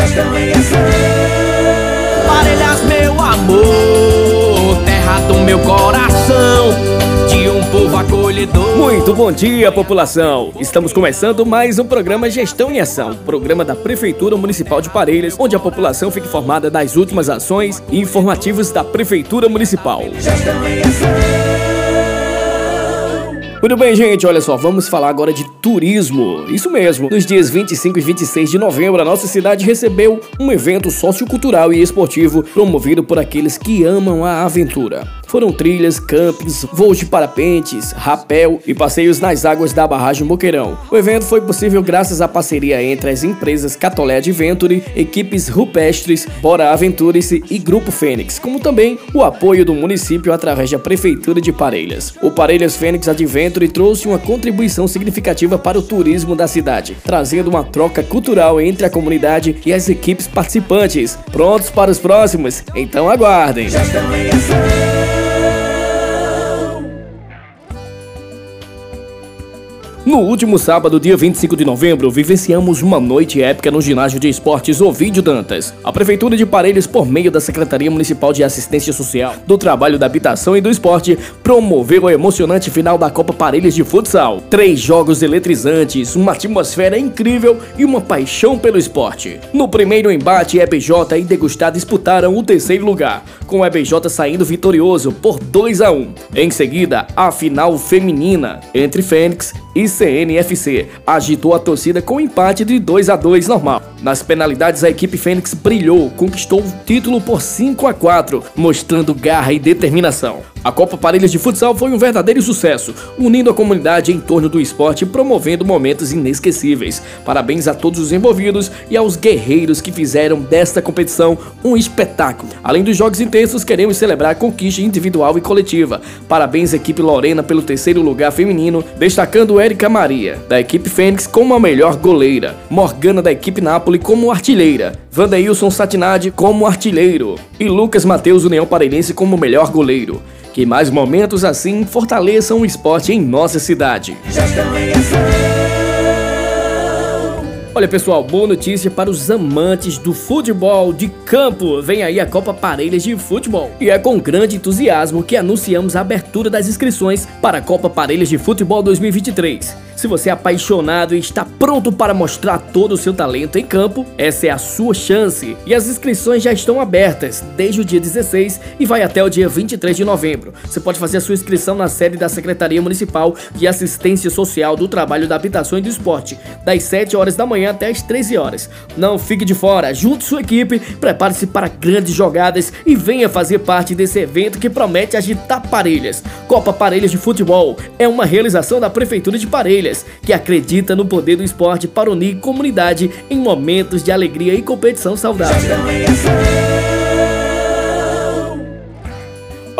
gestão em ação. Parelhas, meu amor, terra do meu coração. De um povo acolhedor. Muito bom dia, população! Estamos começando mais um programa Gestão em Ação, programa da Prefeitura Municipal de Parelhas, onde a população fica informada das últimas ações e informativos da Prefeitura Municipal. Gestão em Ação. Muito bem, gente, olha só, vamos falar agora de turismo. Isso mesmo, nos dias 25 e 26 de novembro, a nossa cidade recebeu um evento sociocultural e esportivo promovido por aqueles que amam a aventura. Foram trilhas, campings, voos de parapentes, rapel e passeios nas águas da barragem Boqueirão. O evento foi possível graças à parceria entre as empresas Catolé Adventure, equipes rupestres, Bora Aventures e Grupo Fênix, como também o apoio do município através da Prefeitura de Parelhas. O Parelhas Fênix Adventure trouxe uma contribuição significativa para o turismo da cidade, trazendo uma troca cultural entre a comunidade e as equipes participantes. Prontos para os próximos? Então aguardem! No último sábado, dia 25 de novembro, vivenciamos uma noite épica no ginásio de esportes Ovidio Dantas. A Prefeitura de Parelhas, por meio da Secretaria Municipal de Assistência Social, do Trabalho da Habitação e do Esporte, promoveu a emocionante final da Copa Parelhas de Futsal. Três jogos eletrizantes, uma atmosfera incrível e uma paixão pelo esporte. No primeiro embate, EBJ e Degustar disputaram o terceiro lugar, com o EBJ saindo vitorioso por 2 a 1. Em seguida, a final feminina entre Fênix e CNFC agitou a torcida com empate de 2 a 2 normal. Nas penalidades, a equipe Fênix brilhou, conquistou o título por 5 a 4, mostrando garra e determinação. A Copa Parelhas de Futsal foi um verdadeiro sucesso, unindo a comunidade em torno do esporte e promovendo momentos inesquecíveis. Parabéns a todos os envolvidos e aos guerreiros que fizeram desta competição um espetáculo. Além dos jogos intensos, queremos celebrar a conquista individual e coletiva. Parabéns equipe Lorena pelo terceiro lugar feminino, destacando Érica Maria, da equipe Fênix como a melhor goleira, Morgana da equipe Nápoles como artilheira, Vandeilson Satinade como artilheiro e Lucas Mateus União Parelhense como melhor goleiro. Que mais momentos assim fortaleçam o esporte em nossa cidade. Olha pessoal, boa notícia para os amantes do futebol de campo. Vem aí a Copa Parelhas de Futebol. E é com grande entusiasmo que anunciamos a abertura das inscrições para a Copa Parelhas de Futebol 2023. Se você é apaixonado e está pronto para mostrar todo o seu talento em campo, essa é a sua chance. E as inscrições já estão abertas desde o dia 16 e vai até o dia 23 de novembro. Você pode fazer a sua inscrição na sede da Secretaria Municipal de Assistência Social do Trabalho da Habitação e do Esporte, das 7 horas da manhã até as 13 horas. Não fique de fora, junte sua equipe, prepare-se para grandes jogadas e venha fazer parte desse evento que promete agitar Parelhas. Copa Parelhas de Futebol é uma realização da Prefeitura de Parelhas que acredita no poder do esporte para unir comunidade em momentos de alegria e competição saudável.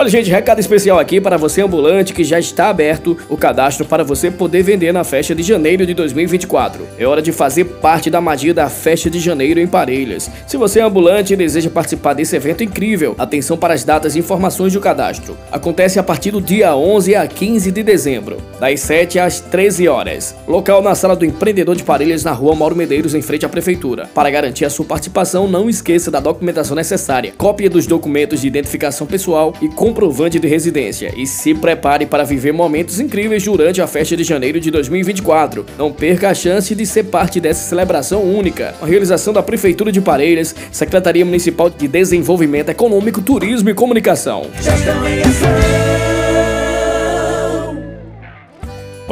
Olha, gente, recado especial aqui para você ambulante que já está aberto o cadastro para você poder vender na festa de janeiro de 2024. É hora de fazer parte da magia da festa de janeiro em Parelhas. Se você é ambulante e deseja participar desse evento incrível, atenção para as datas e informações do cadastro. Acontece a partir do dia 11 a 15 de dezembro, das 7 às 13 horas. Local na sala do empreendedor de Parelhas na rua Mauro Medeiros, em frente à prefeitura. Para garantir a sua participação, não esqueça da documentação necessária, cópia dos documentos de identificação pessoal e com comprovante de residência e se prepare para viver momentos incríveis durante a festa de janeiro de 2024. Não perca a chance de ser parte dessa celebração única. A realização da Prefeitura de Parelhas, Secretaria Municipal de Desenvolvimento Econômico, Turismo e Comunicação.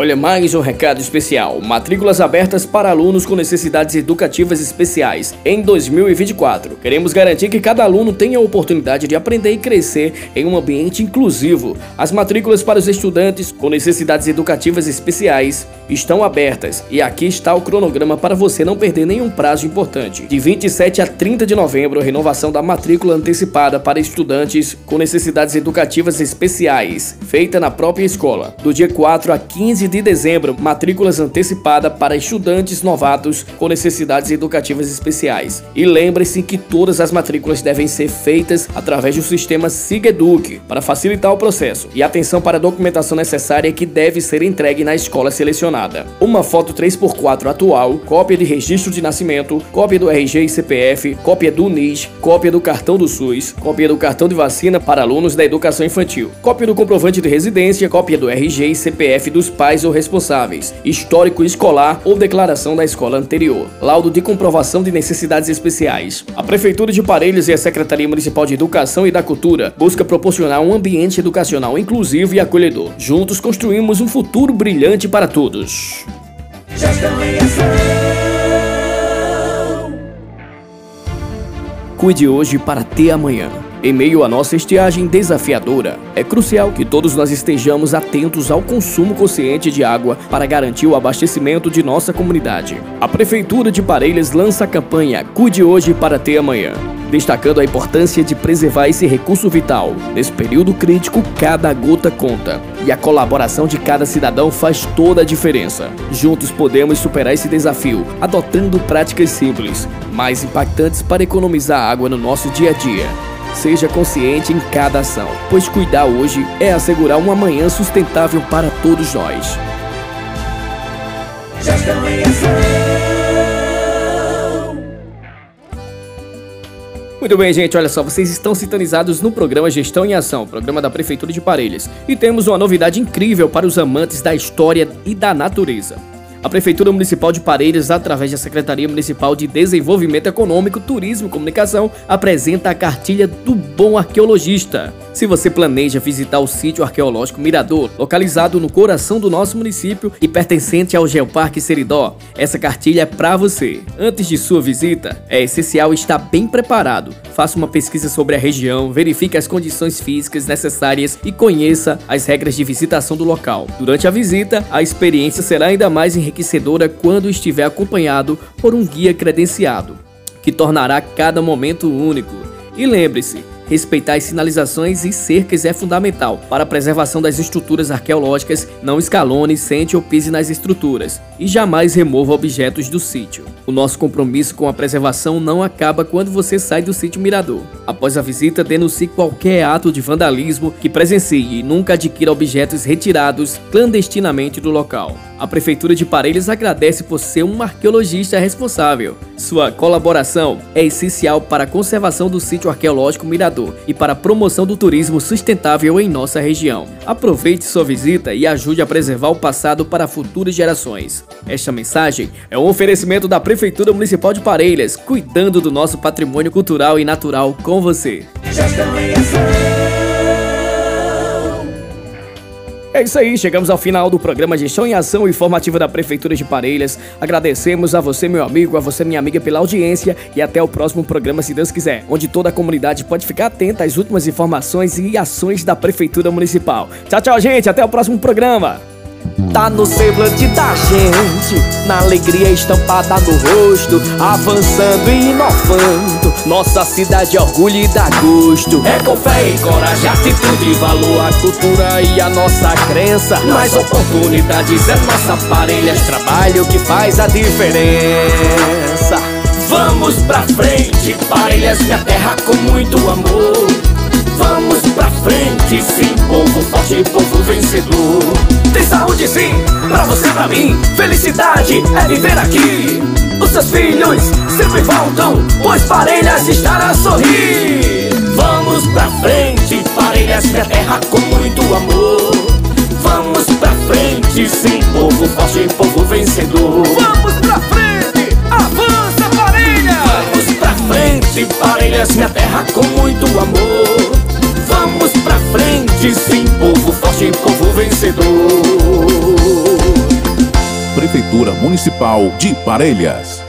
Olha, mais um recado especial. Matrículas abertas para alunos com necessidades educativas especiais em 2024. Queremos garantir que cada aluno tenha a oportunidade de aprender e crescer em um ambiente inclusivo. As matrículas para os estudantes com necessidades educativas especiais estão abertas e aqui está o cronograma para você não perder nenhum prazo importante. De 27 a 30 de novembro, renovação da matrícula antecipada para estudantes com necessidades educativas especiais, feita na própria escola. Do dia 4 a 15 de dezembro, matrículas antecipada para estudantes novatos com necessidades educativas especiais. E lembre-se que todas as matrículas devem ser feitas através do sistema SIGEDUC para facilitar o processo. E atenção para a documentação necessária que deve ser entregue na escola selecionada. Uma foto 3x4 atual, cópia de registro de nascimento, cópia do RG e CPF, cópia do NIS, cópia do cartão do SUS, cópia do cartão de vacina para alunos da educação infantil, cópia do comprovante de residência, cópia do RG e CPF dos pais pais ou responsáveis, histórico escolar ou declaração da escola anterior, laudo de comprovação de necessidades especiais. A Prefeitura de Parelhos e a Secretaria Municipal de Educação e da Cultura busca proporcionar um ambiente educacional inclusivo e acolhedor. Juntos construímos um futuro brilhante para todos. Cuide hoje para ter amanhã. Em meio à nossa estiagem desafiadora, é crucial que todos nós estejamos atentos ao consumo consciente de água para garantir o abastecimento de nossa comunidade. A Prefeitura de Parelhas lança a campanha Cuide Hoje para Ter Amanhã, destacando a importância de preservar esse recurso vital. Nesse período crítico, cada gota conta e a colaboração de cada cidadão faz toda a diferença. Juntos podemos superar esse desafio, adotando práticas simples, mais impactantes para economizar água no nosso dia a dia. Seja consciente em cada ação, pois cuidar hoje é assegurar um amanhã sustentável para todos nós. Muito bem, gente, olha só, vocês estão sintonizados no programa Gestão em Ação, programa da Prefeitura de Parelhas. E temos uma novidade incrível para os amantes da história e da natureza. A Prefeitura Municipal de Parelhas, através da Secretaria Municipal de Desenvolvimento Econômico, Turismo e Comunicação, apresenta a cartilha do Bom Arqueologista. Se você planeja visitar o sítio arqueológico Mirador, localizado no coração do nosso município e pertencente ao Geoparque Seridó, essa cartilha é para você. Antes de sua visita, é essencial estar bem preparado. Faça uma pesquisa sobre a região, verifique as condições físicas necessárias e conheça as regras de visitação do local. Durante a visita, a experiência será ainda mais enriquecedora quando estiver acompanhado por um guia credenciado, que tornará cada momento único. E lembre-se, Respeitar as sinalizações e cercas é fundamental para a preservação das estruturas arqueológicas. Não escalone, sente ou pise nas estruturas e jamais remova objetos do sítio. O nosso compromisso com a preservação não acaba quando você sai do sítio Mirador. Após a visita, denuncie qualquer ato de vandalismo que presencie e nunca adquira objetos retirados clandestinamente do local. A Prefeitura de Parelhas agradece por ser um arqueologista responsável. Sua colaboração é essencial para a conservação do sítio arqueológico Mirador e para a promoção do turismo sustentável em nossa região. Aproveite sua visita e ajude a preservar o passado para futuras gerações. Esta mensagem é um oferecimento da Prefeitura Municipal de Parelhas, cuidando do nosso patrimônio cultural e natural com você. É isso aí, chegamos ao final do programa Gestão em Ação Informativa da Prefeitura de Parelhas. Agradecemos a você, meu amigo, a você, minha amiga, pela audiência e até o próximo programa, se Deus quiser, onde toda a comunidade pode ficar atenta às últimas informações e ações da Prefeitura Municipal. Tchau, tchau, gente, até o próximo programa. Tá no semblante da gente, na alegria estampada no rosto, avançando e inovando. Nossa cidade é orgulho e dá gosto. É com fé e coragem, atitude, valor, a cultura e a nossa crença. Mais oportunidades é nossa parelhas, trabalho que faz a diferença. Vamos pra frente, parelhas, minha terra com muito amor. Vamos pra frente, sim, povo forte, povo vencedor. Tem saúde sim, pra você, pra mim. Felicidade é viver aqui. Os seus filhos sempre voltam, pois Parelhas estará a sorrir. Vamos pra frente, Parelhas, minha terra com muito amor. Vamos pra frente, sim, povo forte, povo vencedor. Vamos pra frente, avança Parelhas! Vamos pra frente, Parelhas, minha terra com muito amor. Vamos pra frente, sim, povo de povo vencedor. Prefeitura Municipal de Parelhas